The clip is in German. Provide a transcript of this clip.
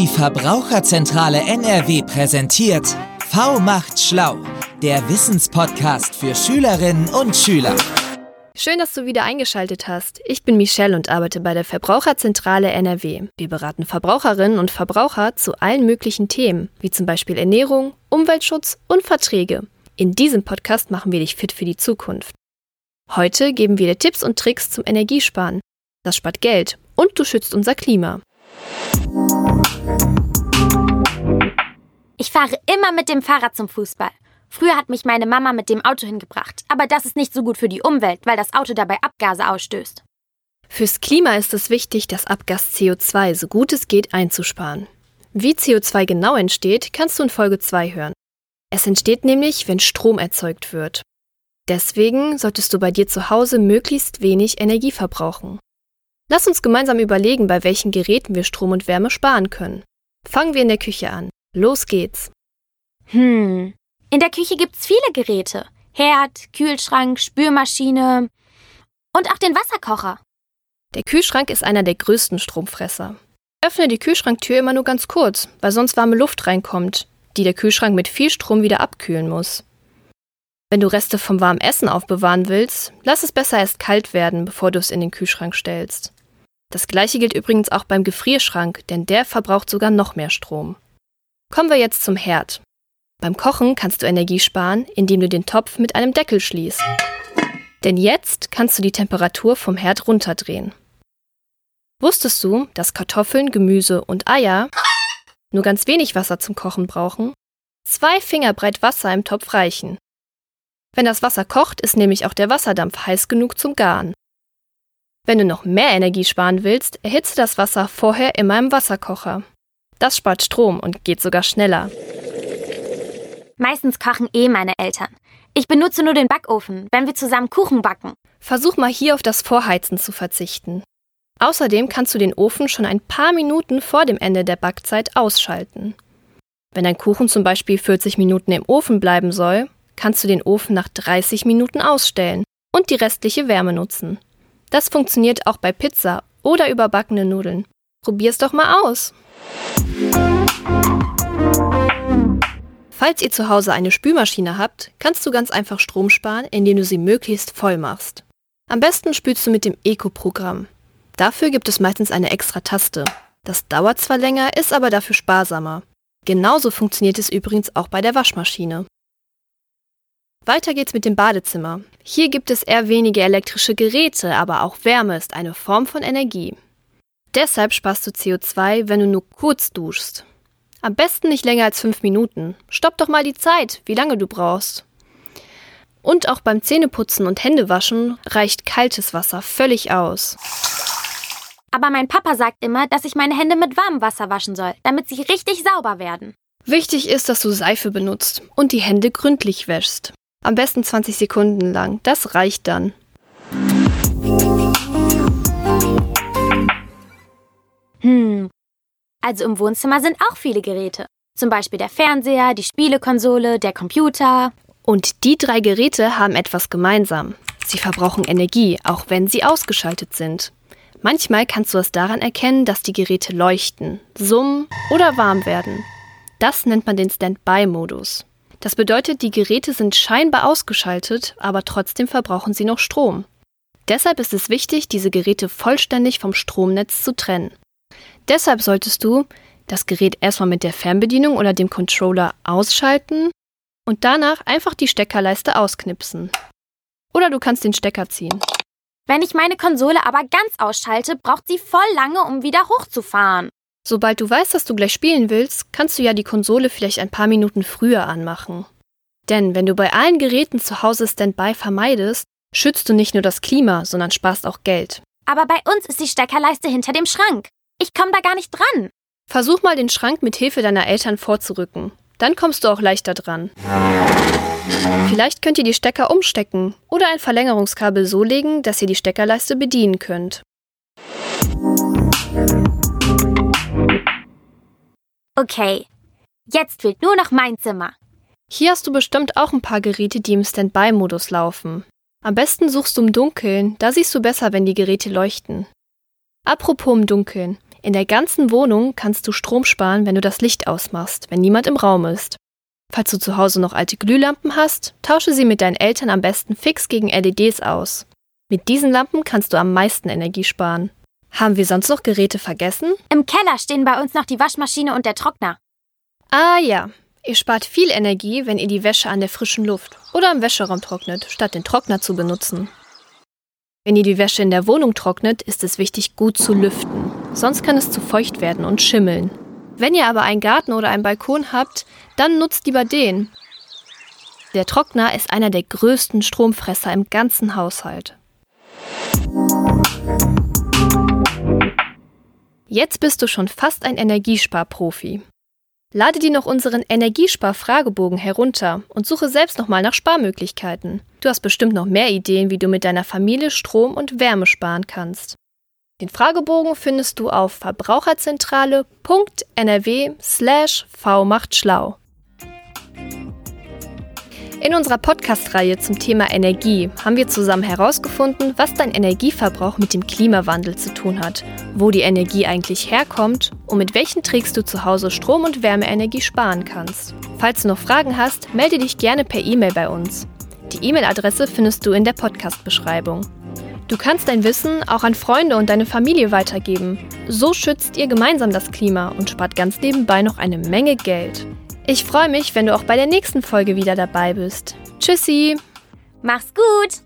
Die Verbraucherzentrale NRW präsentiert V macht schlau, der Wissenspodcast für Schülerinnen und Schüler. Schön, dass du wieder eingeschaltet hast. Ich bin Michelle und arbeite bei der Verbraucherzentrale NRW. Wir beraten Verbraucherinnen und Verbraucher zu allen möglichen Themen, wie zum Beispiel Ernährung, Umweltschutz und Verträge. In diesem Podcast machen wir dich fit für die Zukunft. Heute geben wir dir Tipps und Tricks zum Energiesparen. Das spart Geld und du schützt unser Klima. Ich fahre immer mit dem Fahrrad zum Fußball. Früher hat mich meine Mama mit dem Auto hingebracht, aber das ist nicht so gut für die Umwelt, weil das Auto dabei Abgase ausstößt. Fürs Klima ist es wichtig, das Abgas CO2 so gut es geht einzusparen. Wie CO2 genau entsteht, kannst du in Folge 2 hören. Es entsteht nämlich, wenn Strom erzeugt wird. Deswegen solltest du bei dir zu Hause möglichst wenig Energie verbrauchen. Lass uns gemeinsam überlegen, bei welchen Geräten wir Strom und Wärme sparen können. Fangen wir in der Küche an. Los geht's. Hm. In der Küche gibt's viele Geräte. Herd, Kühlschrank, Spülmaschine und auch den Wasserkocher. Der Kühlschrank ist einer der größten Stromfresser. Öffne die Kühlschranktür immer nur ganz kurz, weil sonst warme Luft reinkommt, die der Kühlschrank mit viel Strom wieder abkühlen muss. Wenn du Reste vom warmen Essen aufbewahren willst, lass es besser erst kalt werden, bevor du es in den Kühlschrank stellst. Das gleiche gilt übrigens auch beim Gefrierschrank, denn der verbraucht sogar noch mehr Strom. Kommen wir jetzt zum Herd. Beim Kochen kannst du Energie sparen, indem du den Topf mit einem Deckel schließt. Denn jetzt kannst du die Temperatur vom Herd runterdrehen. Wusstest du, dass Kartoffeln, Gemüse und Eier nur ganz wenig Wasser zum Kochen brauchen? Zwei Finger breit Wasser im Topf reichen. Wenn das Wasser kocht, ist nämlich auch der Wasserdampf heiß genug zum Garen. Wenn du noch mehr Energie sparen willst, erhitze das Wasser vorher immer im Wasserkocher. Das spart Strom und geht sogar schneller. Meistens kochen eh meine Eltern. Ich benutze nur den Backofen, wenn wir zusammen Kuchen backen. Versuch mal hier auf das Vorheizen zu verzichten. Außerdem kannst du den Ofen schon ein paar Minuten vor dem Ende der Backzeit ausschalten. Wenn dein Kuchen zum Beispiel 40 Minuten im Ofen bleiben soll, kannst du den Ofen nach 30 Minuten ausstellen und die restliche Wärme nutzen. Das funktioniert auch bei Pizza oder überbackene Nudeln. Probier's doch mal aus. Falls ihr zu Hause eine Spülmaschine habt, kannst du ganz einfach Strom sparen, indem du sie möglichst voll machst. Am besten spülst du mit dem Eco-Programm. Dafür gibt es meistens eine extra Taste. Das dauert zwar länger, ist aber dafür sparsamer. Genauso funktioniert es übrigens auch bei der Waschmaschine. Weiter geht's mit dem Badezimmer. Hier gibt es eher wenige elektrische Geräte, aber auch Wärme ist eine Form von Energie. Deshalb sparst du CO2, wenn du nur kurz duschst. Am besten nicht länger als fünf Minuten. Stopp doch mal die Zeit, wie lange du brauchst. Und auch beim Zähneputzen und Händewaschen reicht kaltes Wasser völlig aus. Aber mein Papa sagt immer, dass ich meine Hände mit warmem Wasser waschen soll, damit sie richtig sauber werden. Wichtig ist, dass du Seife benutzt und die Hände gründlich wäschst. Am besten 20 Sekunden lang. Das reicht dann. Hm. Also im Wohnzimmer sind auch viele Geräte. Zum Beispiel der Fernseher, die Spielekonsole, der Computer. Und die drei Geräte haben etwas gemeinsam. Sie verbrauchen Energie, auch wenn sie ausgeschaltet sind. Manchmal kannst du es daran erkennen, dass die Geräte leuchten, summen oder warm werden. Das nennt man den Standby-Modus. Das bedeutet, die Geräte sind scheinbar ausgeschaltet, aber trotzdem verbrauchen sie noch Strom. Deshalb ist es wichtig, diese Geräte vollständig vom Stromnetz zu trennen. Deshalb solltest du das Gerät erstmal mit der Fernbedienung oder dem Controller ausschalten und danach einfach die Steckerleiste ausknipsen. Oder du kannst den Stecker ziehen. Wenn ich meine Konsole aber ganz ausschalte, braucht sie voll lange, um wieder hochzufahren. Sobald du weißt, dass du gleich spielen willst, kannst du ja die Konsole vielleicht ein paar Minuten früher anmachen. Denn wenn du bei allen Geräten zu Hause Standby vermeidest, schützt du nicht nur das Klima, sondern sparst auch Geld. Aber bei uns ist die Steckerleiste hinter dem Schrank. Ich komme da gar nicht dran. Versuch mal den Schrank mit Hilfe deiner Eltern vorzurücken. Dann kommst du auch leichter dran. Vielleicht könnt ihr die Stecker umstecken oder ein Verlängerungskabel so legen, dass ihr die Steckerleiste bedienen könnt. Okay, jetzt fehlt nur noch mein Zimmer. Hier hast du bestimmt auch ein paar Geräte, die im Standby-Modus laufen. Am besten suchst du im Dunkeln, da siehst du besser, wenn die Geräte leuchten. Apropos im Dunkeln. In der ganzen Wohnung kannst du Strom sparen, wenn du das Licht ausmachst, wenn niemand im Raum ist. Falls du zu Hause noch alte Glühlampen hast, tausche sie mit deinen Eltern am besten fix gegen LEDs aus. Mit diesen Lampen kannst du am meisten Energie sparen. Haben wir sonst noch Geräte vergessen? Im Keller stehen bei uns noch die Waschmaschine und der Trockner. Ah ja, ihr spart viel Energie, wenn ihr die Wäsche an der frischen Luft oder im Wäscheraum trocknet, statt den Trockner zu benutzen. Wenn ihr die Wäsche in der Wohnung trocknet, ist es wichtig, gut zu lüften. Sonst kann es zu feucht werden und schimmeln. Wenn ihr aber einen Garten oder einen Balkon habt, dann nutzt lieber den. Der Trockner ist einer der größten Stromfresser im ganzen Haushalt. Jetzt bist du schon fast ein Energiesparprofi. Lade dir noch unseren Energiespar-Fragebogen herunter und suche selbst nochmal nach Sparmöglichkeiten. Du hast bestimmt noch mehr Ideen, wie du mit deiner Familie Strom und Wärme sparen kannst. Den Fragebogen findest du auf verbraucherzentrale.nrw slash v macht schlau. In unserer Podcast-Reihe zum Thema Energie haben wir zusammen herausgefunden, was dein Energieverbrauch mit dem Klimawandel zu tun hat, wo die Energie eigentlich herkommt und mit welchen Tricks du zu Hause Strom- und Wärmeenergie sparen kannst. Falls du noch Fragen hast, melde dich gerne per E-Mail bei uns. Die E-Mail-Adresse findest du in der Podcast-Beschreibung. Du kannst dein Wissen auch an Freunde und deine Familie weitergeben. So schützt ihr gemeinsam das Klima und spart ganz nebenbei noch eine Menge Geld. Ich freue mich, wenn du auch bei der nächsten Folge wieder dabei bist. Tschüssi! Mach's gut!